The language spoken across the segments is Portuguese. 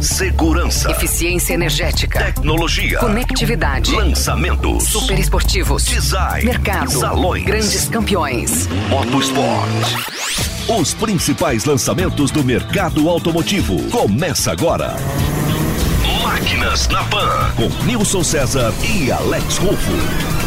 Segurança. Eficiência energética. Tecnologia. Conectividade. Lançamentos. Super esportivos. Design. Mercado. Salões. Grandes campeões. Motosport. Os principais lançamentos do mercado automotivo. Começa agora. Máquinas na Pan. Com Nilson César e Alex Rufo.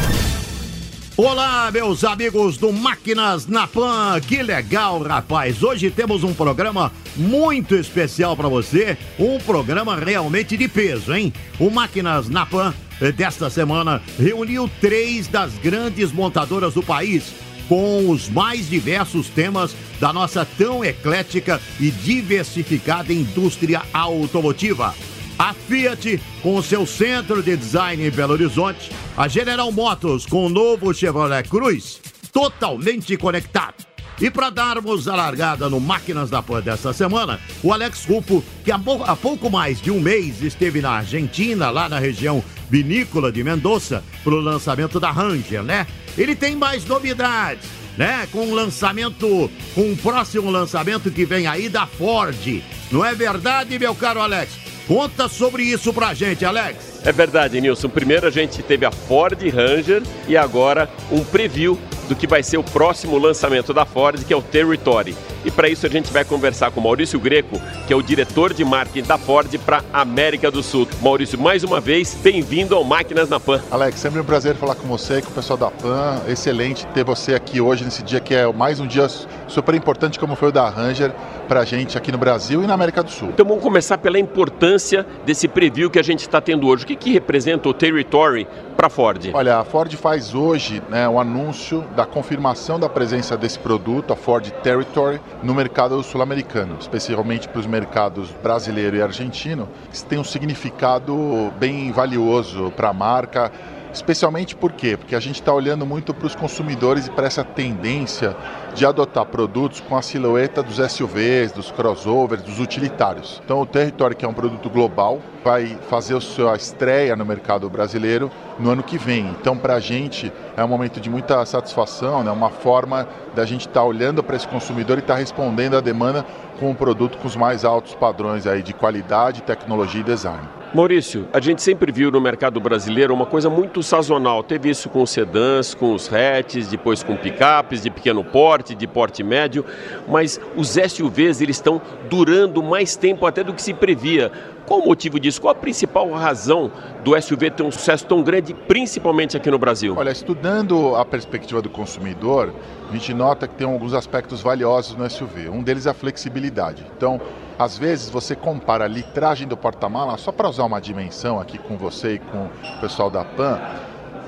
Olá, meus amigos do Máquinas na Pan. Que legal, rapaz. Hoje temos um programa muito especial para você, um programa realmente de peso, hein? O Máquinas na Pan eh, desta semana reuniu três das grandes montadoras do país com os mais diversos temas da nossa tão eclética e diversificada indústria automotiva. A Fiat, com seu centro de design em Belo Horizonte, a General Motors, com o novo Chevrolet Cruz, totalmente conectado. E para darmos a largada no Máquinas da Pan desta semana, o Alex Rufo, que há pouco mais de um mês esteve na Argentina, lá na região vinícola de Mendoza, para o lançamento da Ranger, né? Ele tem mais novidades, né? Com o lançamento, com o próximo lançamento que vem aí da Ford. Não é verdade, meu caro Alex? Conta sobre isso pra gente, Alex. É verdade, Nilson. Primeiro a gente teve a Ford Ranger e agora um preview do que vai ser o próximo lançamento da Ford, que é o Territory. E para isso a gente vai conversar com Maurício Greco, que é o diretor de marketing da Ford para América do Sul. Maurício, mais uma vez, bem-vindo ao Máquinas na Pan. Alex, sempre um prazer falar com você e com o pessoal da Pan. Excelente ter você aqui hoje, nesse dia que é mais um dia super importante, como foi o da Ranger, para a gente aqui no Brasil e na América do Sul. Então vamos começar pela importância desse preview que a gente está tendo hoje. O que, que representa o Territory para a Ford? Olha, a Ford faz hoje né, o anúncio da confirmação da presença desse produto, a Ford Territory, no mercado sul-americano, especialmente para os mercados brasileiro e argentino, que tem um significado bem valioso para a marca Especialmente por quê? Porque a gente está olhando muito para os consumidores e para essa tendência de adotar produtos com a silhueta dos SUVs, dos crossovers, dos utilitários. Então o Territory, que é um produto global, vai fazer a sua estreia no mercado brasileiro no ano que vem. Então para a gente é um momento de muita satisfação, é né? uma forma da gente estar tá olhando para esse consumidor e estar tá respondendo à demanda com um produto com os mais altos padrões aí de qualidade, tecnologia e design. Maurício, a gente sempre viu no mercado brasileiro uma coisa muito sazonal. Teve isso com os sedãs, com os hatches, depois com picapes de pequeno porte, de porte médio, mas os SUVs eles estão durando mais tempo até do que se previa. Qual o motivo disso? Qual a principal razão do SUV ter um sucesso tão grande, principalmente aqui no Brasil? Olha, estudando a perspectiva do consumidor, a gente nota que tem alguns aspectos valiosos no SUV. Um deles é a flexibilidade. Então, às vezes você compara a litragem do porta-mala, só para usar uma dimensão aqui com você e com o pessoal da PAN,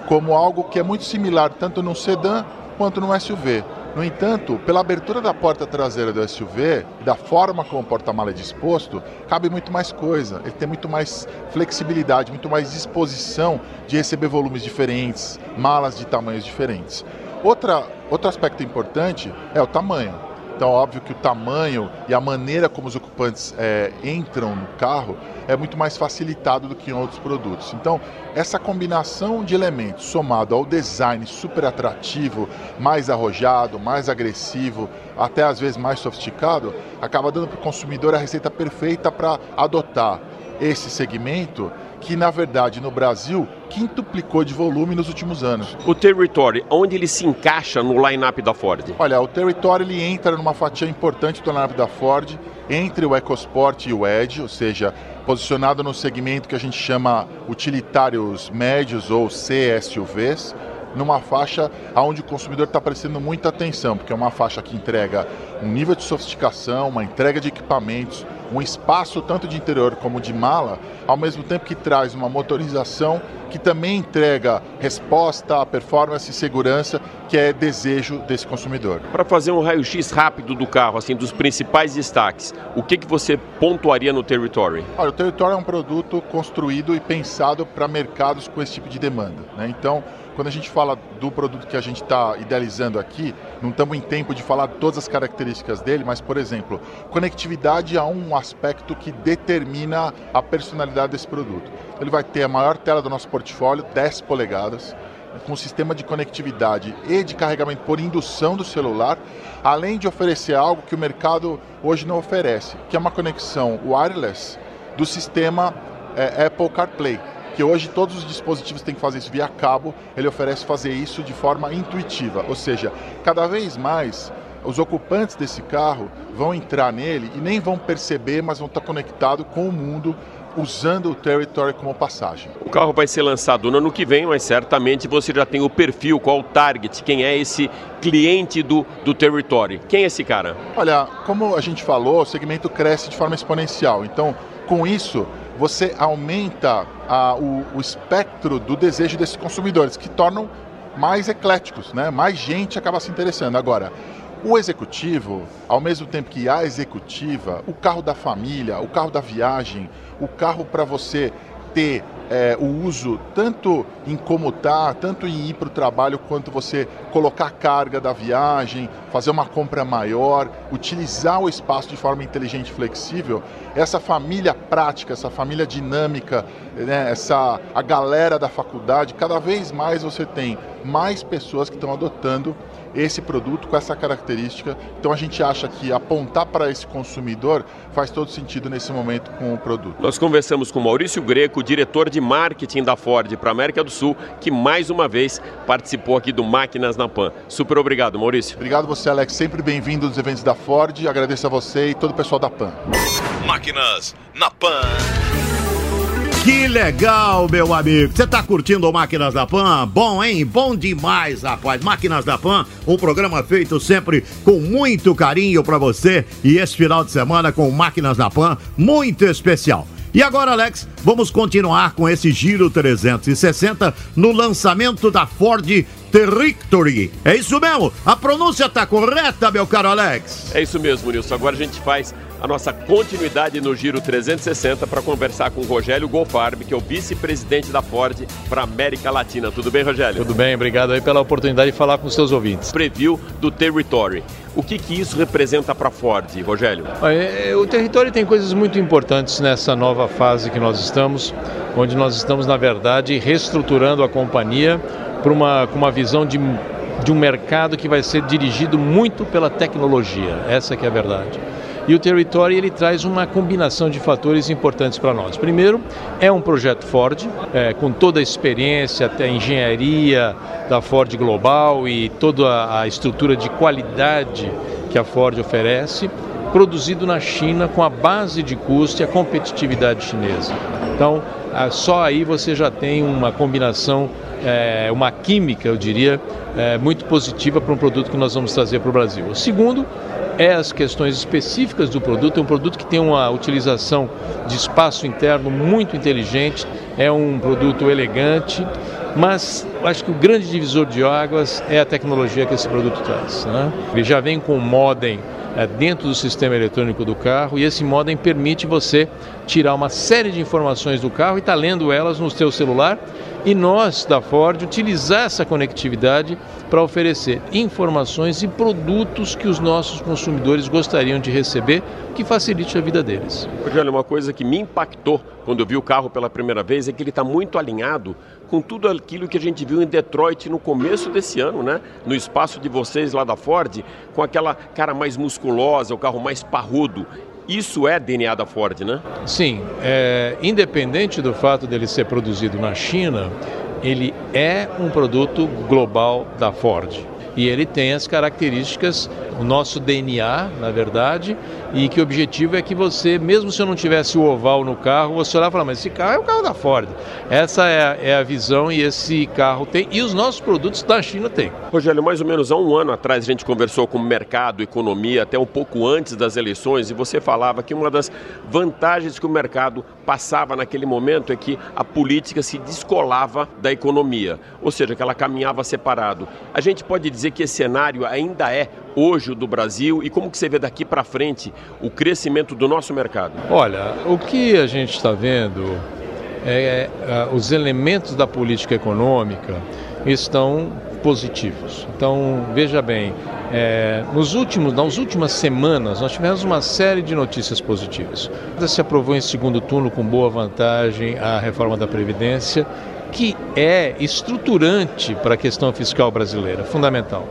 como algo que é muito similar tanto no sedã quanto no SUV. No entanto, pela abertura da porta traseira do SUV, da forma como o porta-mala é disposto, cabe muito mais coisa. Ele tem muito mais flexibilidade, muito mais disposição de receber volumes diferentes, malas de tamanhos diferentes. Outra, outro aspecto importante é o tamanho. Então, óbvio que o tamanho e a maneira como os ocupantes é, entram no carro é muito mais facilitado do que em outros produtos. Então, essa combinação de elementos somado ao design super atrativo, mais arrojado, mais agressivo, até às vezes mais sofisticado, acaba dando para o consumidor a receita perfeita para adotar esse segmento que na verdade no Brasil quintuplicou de volume nos últimos anos. O Territory, onde ele se encaixa no line-up da Ford? Olha, o Territory ele entra numa fatia importante do line-up da Ford, entre o EcoSport e o Edge, ou seja, posicionado no segmento que a gente chama utilitários médios ou CSUVs, numa faixa onde o consumidor está prestando muita atenção, porque é uma faixa que entrega um nível de sofisticação, uma entrega de equipamentos, um espaço tanto de interior como de mala, ao mesmo tempo que traz uma motorização que também entrega resposta, performance e segurança, que é desejo desse consumidor. Para fazer um raio-x rápido do carro, assim, dos principais destaques, o que, que você pontuaria no Territory? Olha, o Territory é um produto construído e pensado para mercados com esse tipo de demanda. Né? Então, quando a gente fala do produto que a gente está idealizando aqui, não estamos em tempo de falar todas as características dele, mas, por exemplo, conectividade é um aspecto que determina a personalidade desse produto. Ele vai ter a maior tela do nosso portfólio, 10 polegadas, com sistema de conectividade e de carregamento por indução do celular, além de oferecer algo que o mercado hoje não oferece, que é uma conexão wireless do sistema é, Apple CarPlay que hoje todos os dispositivos têm que fazer isso via cabo, ele oferece fazer isso de forma intuitiva, ou seja, cada vez mais os ocupantes desse carro vão entrar nele e nem vão perceber, mas vão estar conectados com o mundo usando o Territory como passagem. O carro vai ser lançado no ano que vem, mas certamente você já tem o perfil, qual o target, quem é esse cliente do, do Territory. Quem é esse cara? Olha, como a gente falou, o segmento cresce de forma exponencial. Então, com isso, você aumenta a, o, o espectro do desejo desses consumidores, que tornam mais ecléticos, né? mais gente acaba se interessando. Agora, o executivo, ao mesmo tempo que a executiva, o carro da família, o carro da viagem, o carro para você ter é, o uso tanto em comutar, tanto em ir para o trabalho, quanto você colocar a carga da viagem, fazer uma compra maior, utilizar o espaço de forma inteligente e flexível, essa família prática, essa família dinâmica, né, essa, a galera da faculdade, cada vez mais você tem mais pessoas que estão adotando esse produto com essa característica. Então a gente acha que apontar para esse consumidor faz todo sentido nesse momento com o produto. Nós conversamos com Maurício Greco, diretor de marketing da Ford para a América do Sul, que mais uma vez participou aqui do Máquinas na Pan. Super obrigado, Maurício. Obrigado você, Alex. Sempre bem-vindo aos eventos da Ford. Agradeço a você e todo o pessoal da Pan. Máquinas na Pan. Que legal, meu amigo. Você tá curtindo o Máquinas da Pan? Bom, hein? Bom demais, rapaz. Máquinas da Pan, um programa feito sempre com muito carinho para você e esse final de semana com Máquinas da Pan, muito especial. E agora, Alex, vamos continuar com esse Giro 360 no lançamento da Ford Territory. É isso mesmo? A pronúncia tá correta, meu caro Alex? É isso mesmo, Nilson. Agora a gente faz a nossa continuidade no Giro 360 para conversar com o Rogério Golfarb, que é o vice-presidente da Ford para América Latina. Tudo bem, Rogério? Tudo bem, obrigado aí pela oportunidade de falar com os seus ouvintes. Preview do Territory. O que, que isso representa para a Ford, Rogério? É, o Territory tem coisas muito importantes nessa nova fase que nós estamos, onde nós estamos, na verdade, reestruturando a companhia para uma, com uma visão de, de um mercado que vai ser dirigido muito pela tecnologia. Essa que é a verdade. E o Territory ele traz uma combinação de fatores importantes para nós. Primeiro, é um projeto Ford, é, com toda a experiência, até a engenharia da Ford Global e toda a estrutura de qualidade que a Ford oferece, produzido na China com a base de custo e a competitividade chinesa. Então, só aí você já tem uma combinação, é, uma química, eu diria, é, muito positiva para um produto que nós vamos trazer para o Brasil. O segundo é as questões específicas do produto. É um produto que tem uma utilização de espaço interno muito inteligente, é um produto elegante, mas acho que o grande divisor de águas é a tecnologia que esse produto traz. Né? Ele já vem com modem é, dentro do sistema eletrônico do carro e esse modem permite você tirar uma série de informações do carro e tá lendo elas no seu celular e nós da Ford utilizar essa conectividade para oferecer informações e produtos que os nossos consumidores gostariam de receber, que facilite a vida deles. Rogério, uma coisa que me impactou quando eu vi o carro pela primeira vez é que ele está muito alinhado com tudo aquilo que a gente viu em Detroit no começo desse ano, né? No espaço de vocês lá da Ford, com aquela cara mais musculosa, o carro mais parrudo. Isso é DNA da Ford, né? Sim. É, independente do fato dele ser produzido na China, ele é um produto global da Ford. E ele tem as características, o nosso DNA, na verdade, e que o objetivo é que você, mesmo se eu não tivesse o oval no carro, você olhar e falar, mas esse carro é o carro da Ford. Essa é a, é a visão e esse carro tem, e os nossos produtos da China tem. Rogério, mais ou menos há um ano atrás a gente conversou com o mercado, economia, até um pouco antes das eleições, e você falava que uma das vantagens que o mercado passava naquele momento é que a política se descolava da economia, ou seja, que ela caminhava separado. A gente pode dizer que esse cenário ainda é hoje o do Brasil e como que você vê daqui para frente o crescimento do nosso mercado? Olha, o que a gente está vendo é, é, os elementos da política econômica estão positivos. Então, veja bem, é, nos últimos, nas últimas semanas nós tivemos uma série de notícias positivas. Se aprovou em segundo turno com boa vantagem a reforma da Previdência, que é estruturante para a questão fiscal brasileira, fundamental.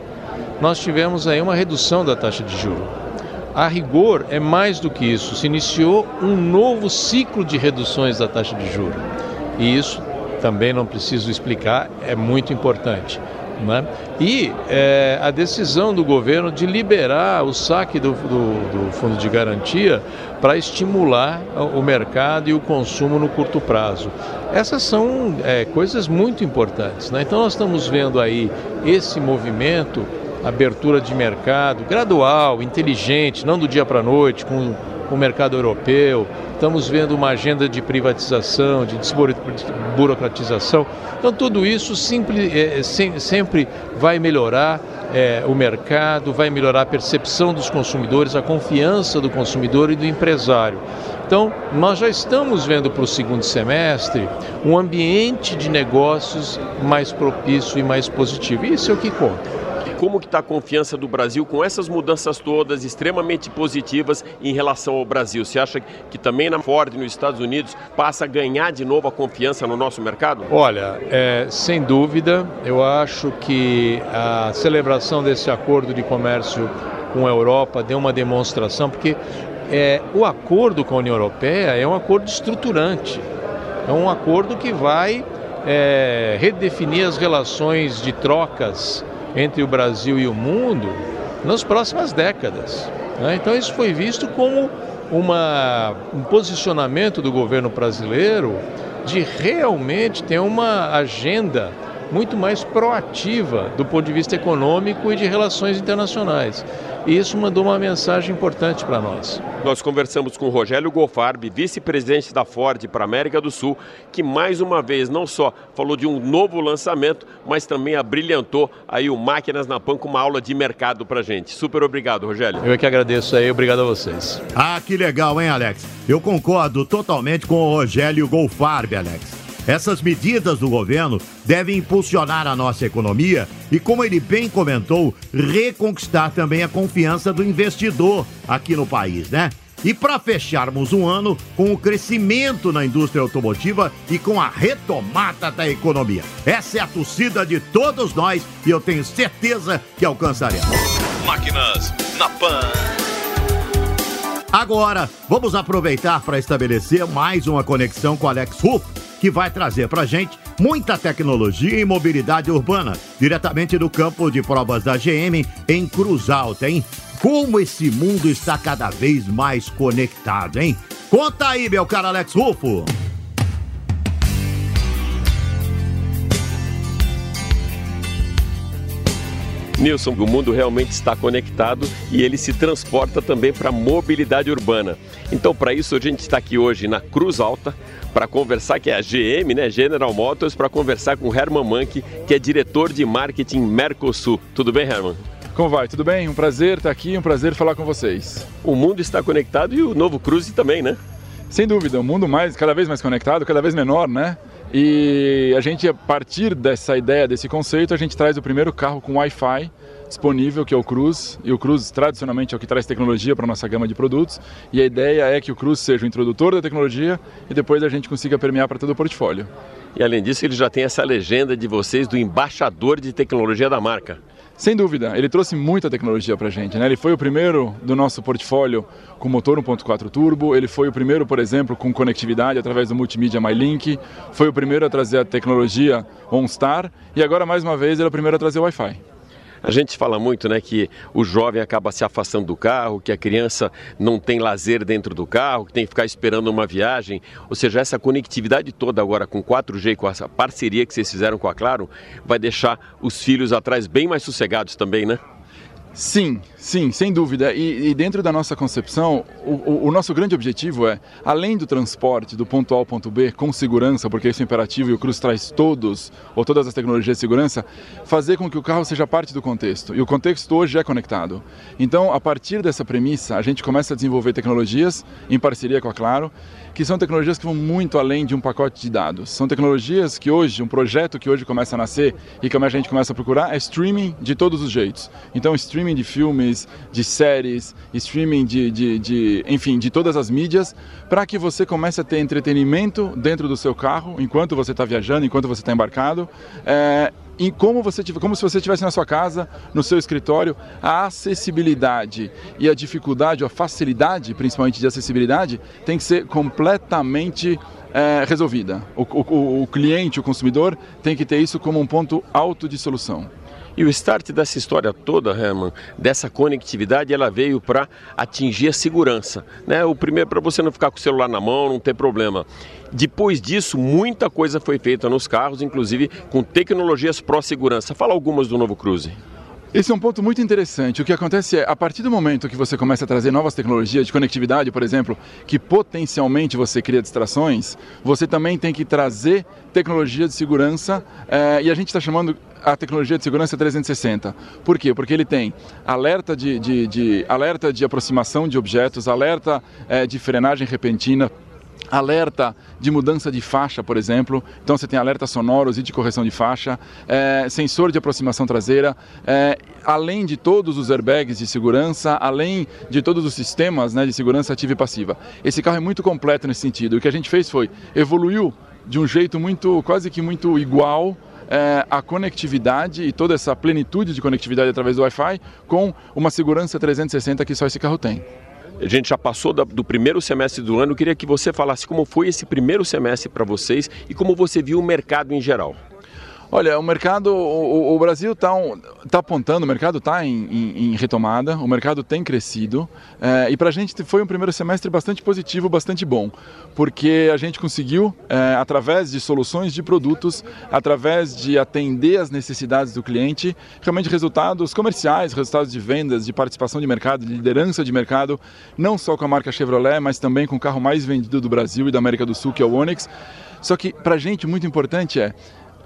Nós tivemos aí uma redução da taxa de juros a rigor é mais do que isso. Se iniciou um novo ciclo de reduções da taxa de juros. E isso também não preciso explicar, é muito importante. Né? E é, a decisão do governo de liberar o saque do, do, do fundo de garantia para estimular o mercado e o consumo no curto prazo. Essas são é, coisas muito importantes. Né? Então, nós estamos vendo aí esse movimento, abertura de mercado gradual, inteligente, não do dia para a noite, com o mercado europeu, estamos vendo uma agenda de privatização, de desburocratização. Então, tudo isso sempre, é, sempre vai melhorar é, o mercado, vai melhorar a percepção dos consumidores, a confiança do consumidor e do empresário. Então, nós já estamos vendo para o segundo semestre um ambiente de negócios mais propício e mais positivo. Isso é o que conta como que está a confiança do Brasil com essas mudanças todas extremamente positivas em relação ao Brasil? Você acha que também na Ford nos Estados Unidos passa a ganhar de novo a confiança no nosso mercado? Olha, é, sem dúvida, eu acho que a celebração desse acordo de comércio com a Europa deu uma demonstração, porque é, o acordo com a União Europeia é um acordo estruturante, é um acordo que vai é, redefinir as relações de trocas entre o Brasil e o mundo nas próximas décadas. Né? Então, isso foi visto como uma, um posicionamento do governo brasileiro de realmente ter uma agenda muito mais proativa do ponto de vista econômico e de relações internacionais. E isso mandou uma mensagem importante para nós. Nós conversamos com Rogério Gofarb, vice-presidente da Ford para a América do Sul, que mais uma vez não só falou de um novo lançamento, mas também abrilhantou aí o Máquinas na Pan com uma aula de mercado para gente. Super obrigado, Rogério. Eu é que agradeço aí, obrigado a vocês. Ah, que legal, hein, Alex? Eu concordo totalmente com o Rogério Golfarb, Alex. Essas medidas do governo devem impulsionar a nossa economia e, como ele bem comentou, reconquistar também a confiança do investidor aqui no país, né? E para fecharmos um ano com o crescimento na indústria automotiva e com a retomada da economia. Essa é a torcida de todos nós e eu tenho certeza que alcançaremos. Máquinas na Pan. Agora, vamos aproveitar para estabelecer mais uma conexão com Alex Ruff que vai trazer para gente muita tecnologia e mobilidade urbana, diretamente do campo de provas da GM em Cruz Alta, hein? Como esse mundo está cada vez mais conectado, hein? Conta aí, meu cara Alex Rufo. Nilson, o mundo realmente está conectado e ele se transporta também para a mobilidade urbana. Então, para isso, a gente está aqui hoje na Cruz Alta para conversar, que é a GM, né, General Motors, para conversar com o Herman Mank, que é diretor de marketing Mercosul. Tudo bem, Herman? Como vai? Tudo bem? Um prazer estar aqui, um prazer falar com vocês. O mundo está conectado e o novo Cruze também, né? Sem dúvida, o mundo mais, cada vez mais conectado, cada vez menor, né? E a gente, a partir dessa ideia, desse conceito, a gente traz o primeiro carro com Wi-Fi disponível, que é o Cruz. E o Cruz, tradicionalmente, é o que traz tecnologia para a nossa gama de produtos. E a ideia é que o Cruz seja o introdutor da tecnologia e depois a gente consiga permear para todo o portfólio. E além disso, ele já tem essa legenda de vocês do embaixador de tecnologia da marca. Sem dúvida, ele trouxe muita tecnologia para a gente. Né? Ele foi o primeiro do nosso portfólio com motor 1.4 turbo, ele foi o primeiro, por exemplo, com conectividade através do multimídia MyLink, foi o primeiro a trazer a tecnologia OnStar e agora, mais uma vez, ele é o primeiro a trazer Wi-Fi. A gente fala muito, né, que o jovem acaba se afastando do carro, que a criança não tem lazer dentro do carro, que tem que ficar esperando uma viagem. Ou seja, essa conectividade toda agora com 4G, com essa parceria que vocês fizeram com a Claro, vai deixar os filhos atrás bem mais sossegados também, né? Sim, sim, sem dúvida. E, e dentro da nossa concepção, o, o, nosso grande objetivo é, além do transporte do ponto A ao ponto B com segurança, porque isso é imperativo e o Cruz traz todos ou todas as tecnologias de segurança, fazer com que o carro seja parte do contexto. E o contexto hoje é conectado. Então, a partir dessa premissa, a gente começa a desenvolver tecnologias em parceria com a Claro que são tecnologias que vão muito além de um pacote de dados. São tecnologias que hoje, um projeto que hoje começa a nascer e que a gente começa a procurar é streaming de todos os jeitos. Então, streaming de filmes, de séries, streaming de, de, de enfim, de todas as mídias, para que você comece a ter entretenimento dentro do seu carro, enquanto você está viajando, enquanto você está embarcado, é, e como, você, como se você estivesse na sua casa, no seu escritório, a acessibilidade e a dificuldade, ou a facilidade, principalmente de acessibilidade, tem que ser completamente é, resolvida. O, o, o cliente, o consumidor, tem que ter isso como um ponto alto de solução. E o start dessa história toda, Herman, dessa conectividade, ela veio para atingir a segurança. Né? O primeiro, para você não ficar com o celular na mão, não ter problema. Depois disso, muita coisa foi feita nos carros, inclusive com tecnologias pró-segurança. Fala algumas do novo Cruze. Esse é um ponto muito interessante. O que acontece é, a partir do momento que você começa a trazer novas tecnologias de conectividade, por exemplo, que potencialmente você cria distrações, você também tem que trazer tecnologia de segurança, eh, e a gente está chamando a tecnologia de segurança 360. Por quê? Porque ele tem alerta de, de, de alerta de aproximação de objetos, alerta eh, de frenagem repentina, alerta de mudança de faixa, por exemplo. Então você tem alertas sonoros e de correção de faixa, é, sensor de aproximação traseira, é, além de todos os airbags de segurança, além de todos os sistemas né, de segurança ativa e passiva. Esse carro é muito completo nesse sentido. O que a gente fez foi evoluiu de um jeito muito, quase que muito igual é, a conectividade e toda essa plenitude de conectividade através do Wi-Fi com uma segurança 360 que só esse carro tem. A gente já passou do primeiro semestre do ano. Eu queria que você falasse como foi esse primeiro semestre para vocês e como você viu o mercado em geral. Olha, o mercado, o, o Brasil está tá apontando, o mercado está em, em, em, retomada, o mercado tem crescido é, e para a gente foi um primeiro semestre bastante positivo, bastante bom, porque a gente conseguiu, é, através de soluções de produtos, através de atender as necessidades do cliente, realmente resultados comerciais, resultados de vendas, de participação de mercado, de liderança de mercado, não só com a marca Chevrolet, mas também com o carro mais vendido do Brasil e da América do Sul, que é o Onix. Só que para a gente muito importante é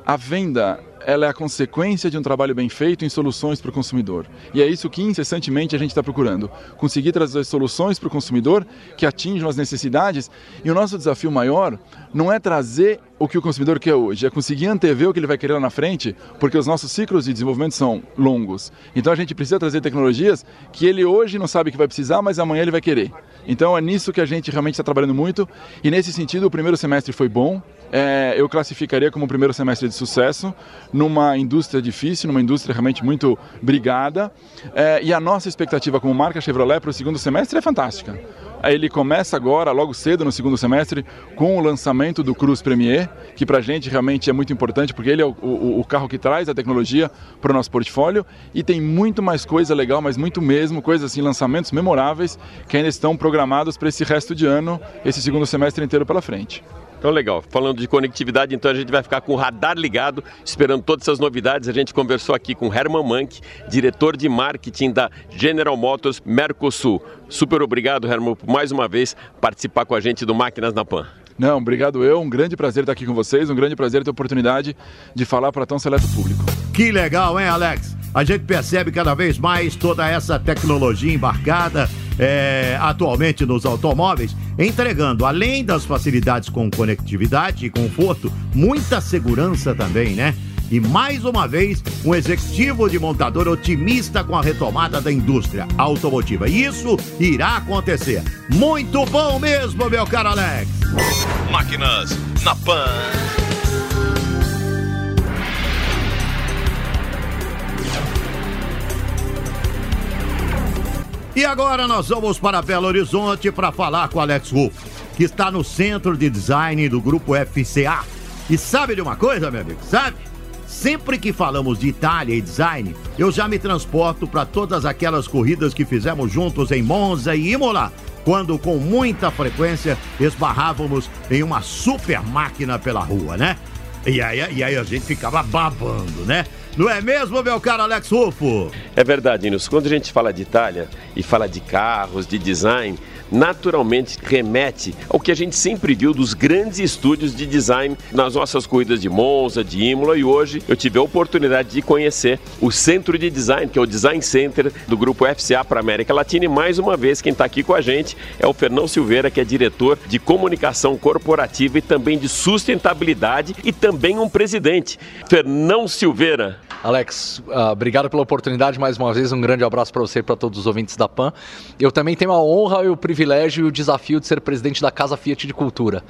a venda ela é a consequência de um trabalho bem feito em soluções para o consumidor. E é isso que incessantemente a gente está procurando. Conseguir trazer soluções para o consumidor que atinjam as necessidades. E o nosso desafio maior não é trazer o que o consumidor quer hoje, é conseguir antever o que ele vai querer lá na frente, porque os nossos ciclos de desenvolvimento são longos. Então a gente precisa trazer tecnologias que ele hoje não sabe que vai precisar, mas amanhã ele vai querer. Então é nisso que a gente realmente está trabalhando muito. E nesse sentido, o primeiro semestre foi bom. É, eu classificaria como o primeiro semestre de sucesso numa indústria difícil, numa indústria realmente muito brigada. É, e a nossa expectativa como marca Chevrolet para o segundo semestre é fantástica. Ele começa agora, logo cedo no segundo semestre, com o lançamento do Cruz Premier, que para a gente realmente é muito importante, porque ele é o, o, o carro que traz a tecnologia para o nosso portfólio e tem muito mais coisa legal, mas muito mesmo, coisas assim, lançamentos memoráveis que ainda estão programados para esse resto de ano, esse segundo semestre inteiro pela frente. Então, legal. Falando de conectividade, então a gente vai ficar com o radar ligado, esperando todas essas novidades. A gente conversou aqui com Herman Mank, diretor de marketing da General Motors Mercosul. Super obrigado, Herman, por mais uma vez participar com a gente do Máquinas na Pan. Não, obrigado eu. Um grande prazer estar aqui com vocês, um grande prazer ter a oportunidade de falar para tão seleto público. Que legal, hein, Alex? A gente percebe cada vez mais toda essa tecnologia embarcada é, atualmente nos automóveis, entregando, além das facilidades com conectividade e conforto, muita segurança também, né? E mais uma vez, um executivo de montador otimista com a retomada da indústria automotiva. Isso irá acontecer. Muito bom mesmo, meu caro Alex. Máquinas na Pan. E agora nós vamos para Belo Horizonte para falar com Alex Rufo, que está no centro de design do grupo FCA. E sabe de uma coisa, meu amigo? Sabe? Sempre que falamos de Itália e design, eu já me transporto para todas aquelas corridas que fizemos juntos em Monza e Imola, quando com muita frequência esbarrávamos em uma super máquina pela rua, né? E aí, e aí a gente ficava babando, né? Não é mesmo, meu caro Alex Rufo? É verdade, Nilson. Quando a gente fala de Itália e fala de carros, de design, naturalmente remete ao que a gente sempre viu dos grandes estúdios de design nas nossas corridas de Monza, de Imola e hoje eu tive a oportunidade de conhecer o centro de design, que é o Design Center do grupo FCA para América Latina e mais uma vez quem está aqui com a gente é o Fernão Silveira, que é diretor de comunicação corporativa e também de sustentabilidade e também um presidente. Fernão Silveira, Alex, uh, obrigado pela oportunidade mais uma vez. Um grande abraço para você e para todos os ouvintes da PAN. Eu também tenho a honra e o privilégio e o desafio de ser presidente da Casa Fiat de Cultura,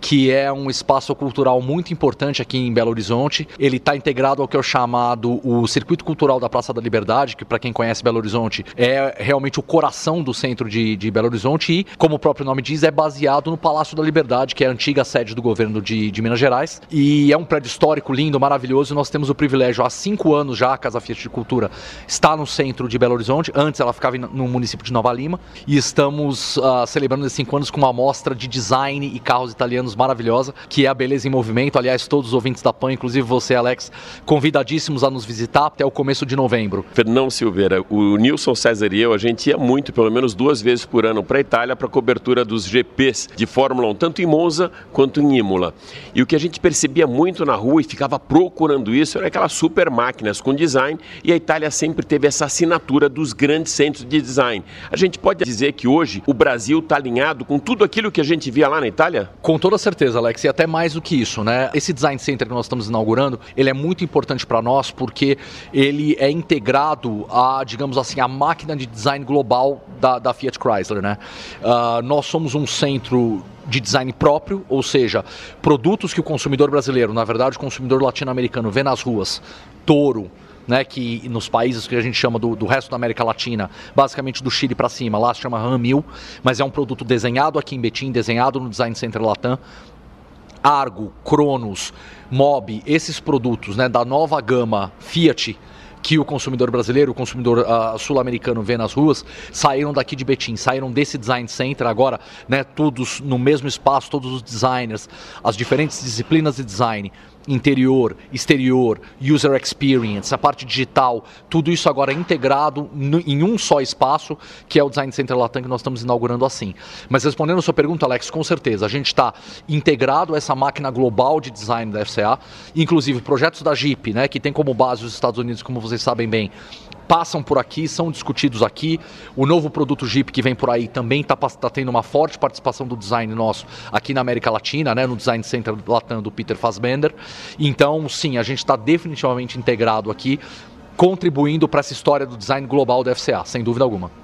que é um espaço cultural muito importante aqui em Belo Horizonte. Ele está integrado ao que é chamado o Circuito Cultural da Praça da Liberdade, que para quem conhece Belo Horizonte é realmente o coração do centro de, de, Belo Horizonte e, como o próprio nome diz, é baseado no Palácio da Liberdade, que é a antiga sede do governo de, de Minas Gerais. E é um prédio histórico, lindo, maravilhoso. Nós temos o privilégio, há cinco anos já, a Casa Fiat de Cultura está no centro de Belo Horizonte. Antes ela ficava no município de Nova Lima. E estamos uh, celebrando esses cinco anos com uma mostra de design e carros italianos maravilhosa, que é a Beleza em Movimento. Aliás, todos os ouvintes da PAN, inclusive você, Alex, convidadíssimos a nos visitar até o começo de novembro. Fernão Silveira, o Nilson César e eu, a gente ia muito, pelo menos duas vezes por ano, para a Itália para cobertura dos GPs de Fórmula 1, tanto em Monza quanto em Imola. E o que a gente percebia muito na rua e ficava procurando isso era aquelas super máquinas com design, e a Itália sempre teve essa assinatura dos grandes centros de design. A gente pode dizer que hoje o Brasil está alinhado com tudo aquilo que a gente via lá na Itália? Com toda certeza, Alex, e até mais do que isso, né? Esse design center que nós estamos inaugurando, ele é muito importante para nós porque ele é integrado a, digamos assim, a máquina de design global da, da Fiat Chrysler, né? Uh, nós somos um centro de design próprio, ou seja, produtos que o consumidor brasileiro, na verdade o consumidor latino-americano, vê nas ruas, touro, né, que nos países que a gente chama do, do resto da América Latina, basicamente do Chile para cima, lá se chama Ram 1000, mas é um produto desenhado aqui em Betim, desenhado no Design Center Latam. Argo, Cronos, Mob, esses produtos né, da nova gama Fiat, que o consumidor brasileiro, o consumidor uh, sul-americano vê nas ruas, saíram daqui de Betim, saíram desse design center agora, né, todos no mesmo espaço, todos os designers, as diferentes disciplinas de design, interior, exterior, user experience, a parte digital, tudo isso agora é integrado em um só espaço, que é o Design Center Latam que nós estamos inaugurando assim. Mas respondendo a sua pergunta, Alex, com certeza, a gente está integrado a essa máquina global de design da FCA, inclusive projetos da Jeep, né, que tem como base os Estados Unidos, como vocês sabem bem, passam por aqui, são discutidos aqui. O novo produto Jeep que vem por aí também está tá tendo uma forte participação do design nosso aqui na América Latina, né, no Design Center Latam do Peter Fassbender. Então, sim, a gente está definitivamente integrado aqui, contribuindo para essa história do design global da FCA, sem dúvida alguma.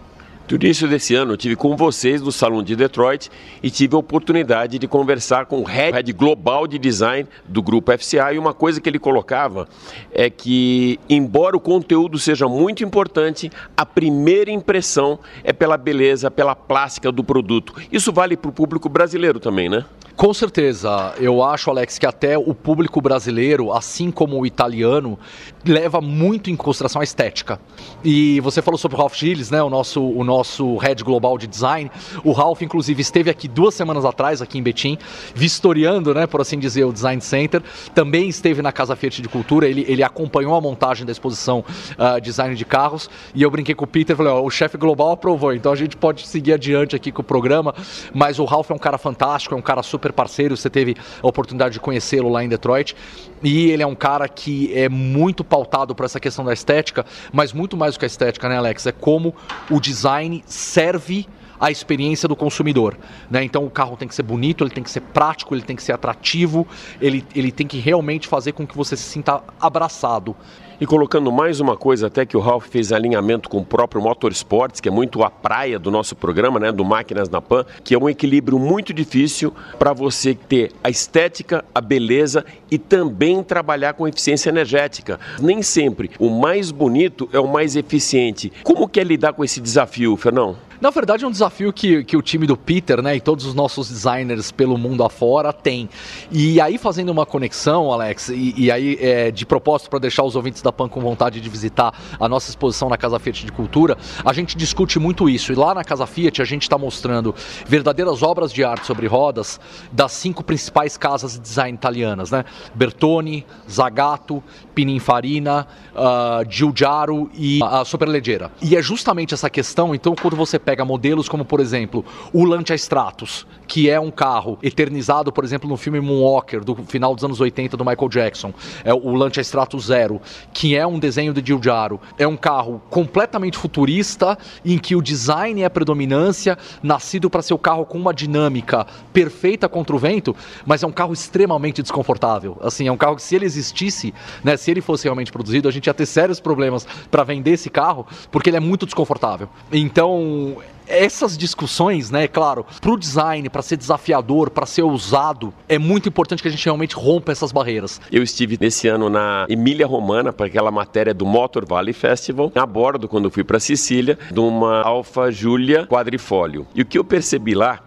No início desse ano, eu tive com vocês no Salão de Detroit e tive a oportunidade de conversar com o head global de design do grupo FCA e uma coisa que ele colocava é que, embora o conteúdo seja muito importante, a primeira impressão é pela beleza, pela plástica do produto. Isso vale para o público brasileiro também, né? Com certeza. Eu acho, Alex, que até o público brasileiro, assim como o italiano, leva muito em consideração a estética. E você falou sobre o Ralph Gilles, né, o nosso, o nosso head global de design. O Ralph, inclusive, esteve aqui duas semanas atrás, aqui em Betim, vistoriando, né, por assim dizer, o Design Center. Também esteve na Casa Fiat de Cultura. Ele, ele acompanhou a montagem da exposição uh, Design de Carros. E eu brinquei com o Peter, falei, ó, o chefe global aprovou, então a gente pode seguir adiante aqui com o programa. Mas o Ralph é um cara fantástico, é um cara super parceiro, você teve a oportunidade de conhecê-lo lá em Detroit. E ele é um cara que é muito pautado por essa questão da estética, mas muito mais do que a estética, né, Alex? É como o design serve a experiência do consumidor. Né? Então o carro tem que ser bonito, ele tem que ser prático, ele tem que ser atrativo, ele, ele tem que realmente fazer com que você se sinta abraçado. E colocando mais uma coisa, até que o Ralph fez alinhamento com o próprio Motorsports, que é muito a praia do nosso programa, né, do Máquinas na Pan, que é um equilíbrio muito difícil para você ter a estética, a beleza e também trabalhar com eficiência energética. Nem sempre o mais bonito é o mais eficiente. Como que é lidar com esse desafio, Fernão? Na verdade, é um desafio que, que o time do Peter, né, e todos os nossos designers pelo mundo afora tem. E aí, fazendo uma conexão, Alex, e, e aí, é, de propósito, para deixar os ouvintes da PAN com vontade de visitar a nossa exposição na Casa Fiat de Cultura, a gente discute muito isso. E lá na Casa Fiat, a gente está mostrando verdadeiras obras de arte sobre rodas das cinco principais casas de design italianas, né? Bertoni, Zagato, Pininfarina, uh, Giugiaro e a Superleggera. E é justamente essa questão, então, quando você pega pega modelos como, por exemplo, o Lancia Stratos, que é um carro eternizado, por exemplo, no filme Moonwalker, do final dos anos 80 do Michael Jackson. É o Lancia Stratos Zero, que é um desenho de Giugiaro. É um carro completamente futurista, em que o design é a predominância, nascido para ser o carro com uma dinâmica perfeita contra o vento, mas é um carro extremamente desconfortável. Assim, é um carro que se ele existisse, né, se ele fosse realmente produzido, a gente ia ter sérios problemas para vender esse carro, porque ele é muito desconfortável. Então, essas discussões, né, claro, para o design, para ser desafiador, para ser usado, é muito importante que a gente realmente rompa essas barreiras. Eu estive nesse ano na Emília Romana para aquela matéria do Motor Valley Festival, a bordo quando fui para Sicília, de uma Alfa Giulia quadrifólio. E o que eu percebi lá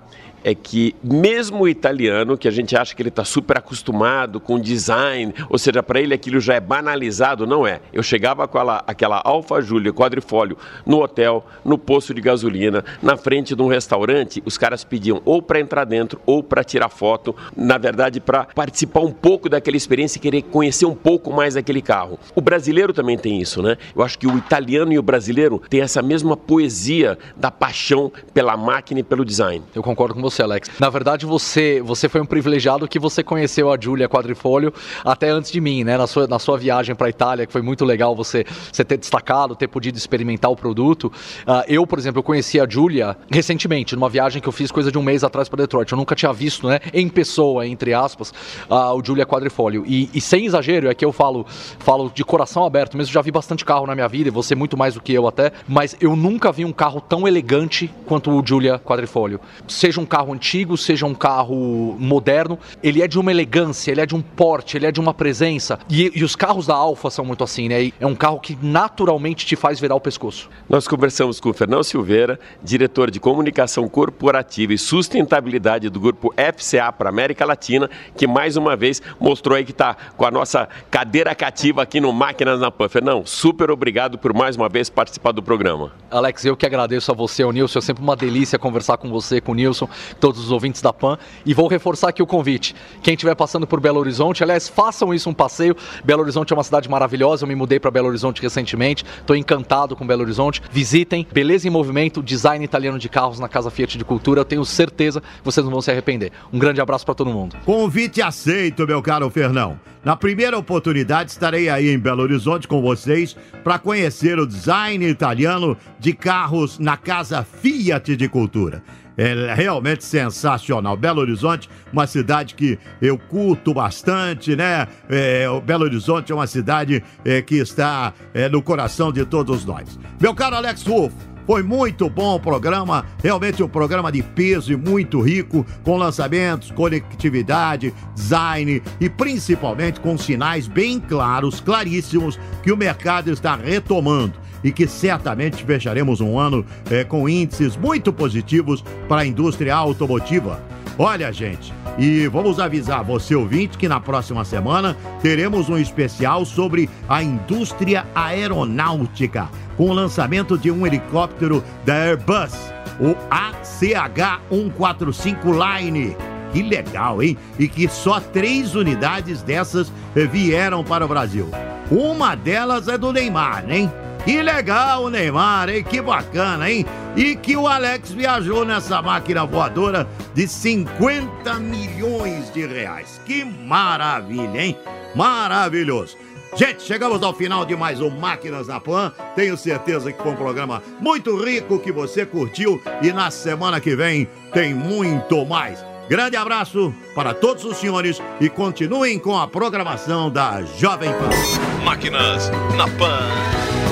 é que mesmo o italiano, que a gente acha que ele está super acostumado com design, ou seja, para ele aquilo já é banalizado, não é. Eu chegava com aquela, aquela Alfa Júlia quadrifólio no hotel, no posto de gasolina, na frente de um restaurante, os caras pediam ou para entrar dentro ou para tirar foto, na verdade para participar um pouco daquela experiência e querer conhecer um pouco mais daquele carro. O brasileiro também tem isso, né? Eu acho que o italiano e o brasileiro têm essa mesma poesia da paixão pela máquina e pelo design. Eu concordo com você você, Alex. Na verdade, você, você foi um privilegiado que você conheceu a Julia Quadrifolio até antes de mim, né? Na sua, na sua viagem para a Itália, que foi muito legal você, você ter destacado, ter podido experimentar o produto. Uh, eu, por exemplo, conheci a Julia recentemente, numa viagem que eu fiz coisa de um mês atrás para Detroit. Eu nunca tinha visto, né, em pessoa, entre aspas, uh, o Julia Quadrifolio. E, e, sem exagero, é que eu falo, falo de coração aberto, mesmo já vi bastante carro na minha vida, e você muito mais do que eu até, mas eu nunca vi um carro tão elegante quanto o Julia Quadrifolio. Seja um carro carro antigo, seja um carro moderno, ele é de uma elegância, ele é de um porte, ele é de uma presença. E, e os carros da Alfa são muito assim, né? É um carro que naturalmente te faz virar o pescoço. Nós conversamos com o Fernão Silveira, diretor de comunicação corporativa e sustentabilidade do grupo FCA para América Latina, que mais uma vez mostrou aí que está com a nossa cadeira cativa aqui no Máquinas na Pan. Fernão, super obrigado por mais uma vez participar do programa. Alex, eu que agradeço a você, o Nilson. É sempre uma delícia conversar com você, com o Nilson todos os ouvintes da PAN. E vou reforçar aqui o convite. Quem estiver passando por Belo Horizonte, aliás, façam isso um passeio. Belo Horizonte é uma cidade maravilhosa. Eu me mudei para Belo Horizonte recentemente. Estou encantado com Belo Horizonte. Visitem. Beleza em Movimento, design italiano de carros na Casa Fiat de Cultura. Eu tenho certeza que vocês não vão se arrepender. Um grande abraço para todo mundo. Convite aceito, meu caro Fernão. Na primeira oportunidade, estarei aí em Belo Horizonte com vocês para conhecer o design italiano de carros na Casa Fiat de Cultura é realmente sensacional. Belo Horizonte, uma cidade que eu curto bastante, né? É, o Belo Horizonte é uma cidade é, que está é, no coração de todos nós. Meu caro Alex Rufo, foi muito bom o programa, realmente um programa de peso e muito rico, com lançamentos, conectividade, design e principalmente com sinais bem claros, claríssimos, que o mercado está retomando e que certamente fecharemos um ano é, com índices muito positivos para a indústria automotiva. Olha, gente, e vamos avisar você ouvinte que na próxima semana teremos um especial sobre a indústria aeronáutica, com o lançamento de um helicóptero da Airbus, o ACH-145 Line. Que legal, hein? E que só três unidades dessas vieram para o Brasil. Uma delas é do Neymar, hein? Que legal o Neymar, hein? Que bacana, hein? E que o Alex viajou nessa máquina voadora de 50 milhões de reais. Que maravilha, hein? Maravilhoso. Gente, chegamos ao final de mais um Máquinas na Pan. Tenho certeza que foi um programa muito rico que você curtiu e na semana que vem tem muito mais. Grande abraço para todos os senhores e continuem com a programação da Jovem Pan. Máquinas na Pan.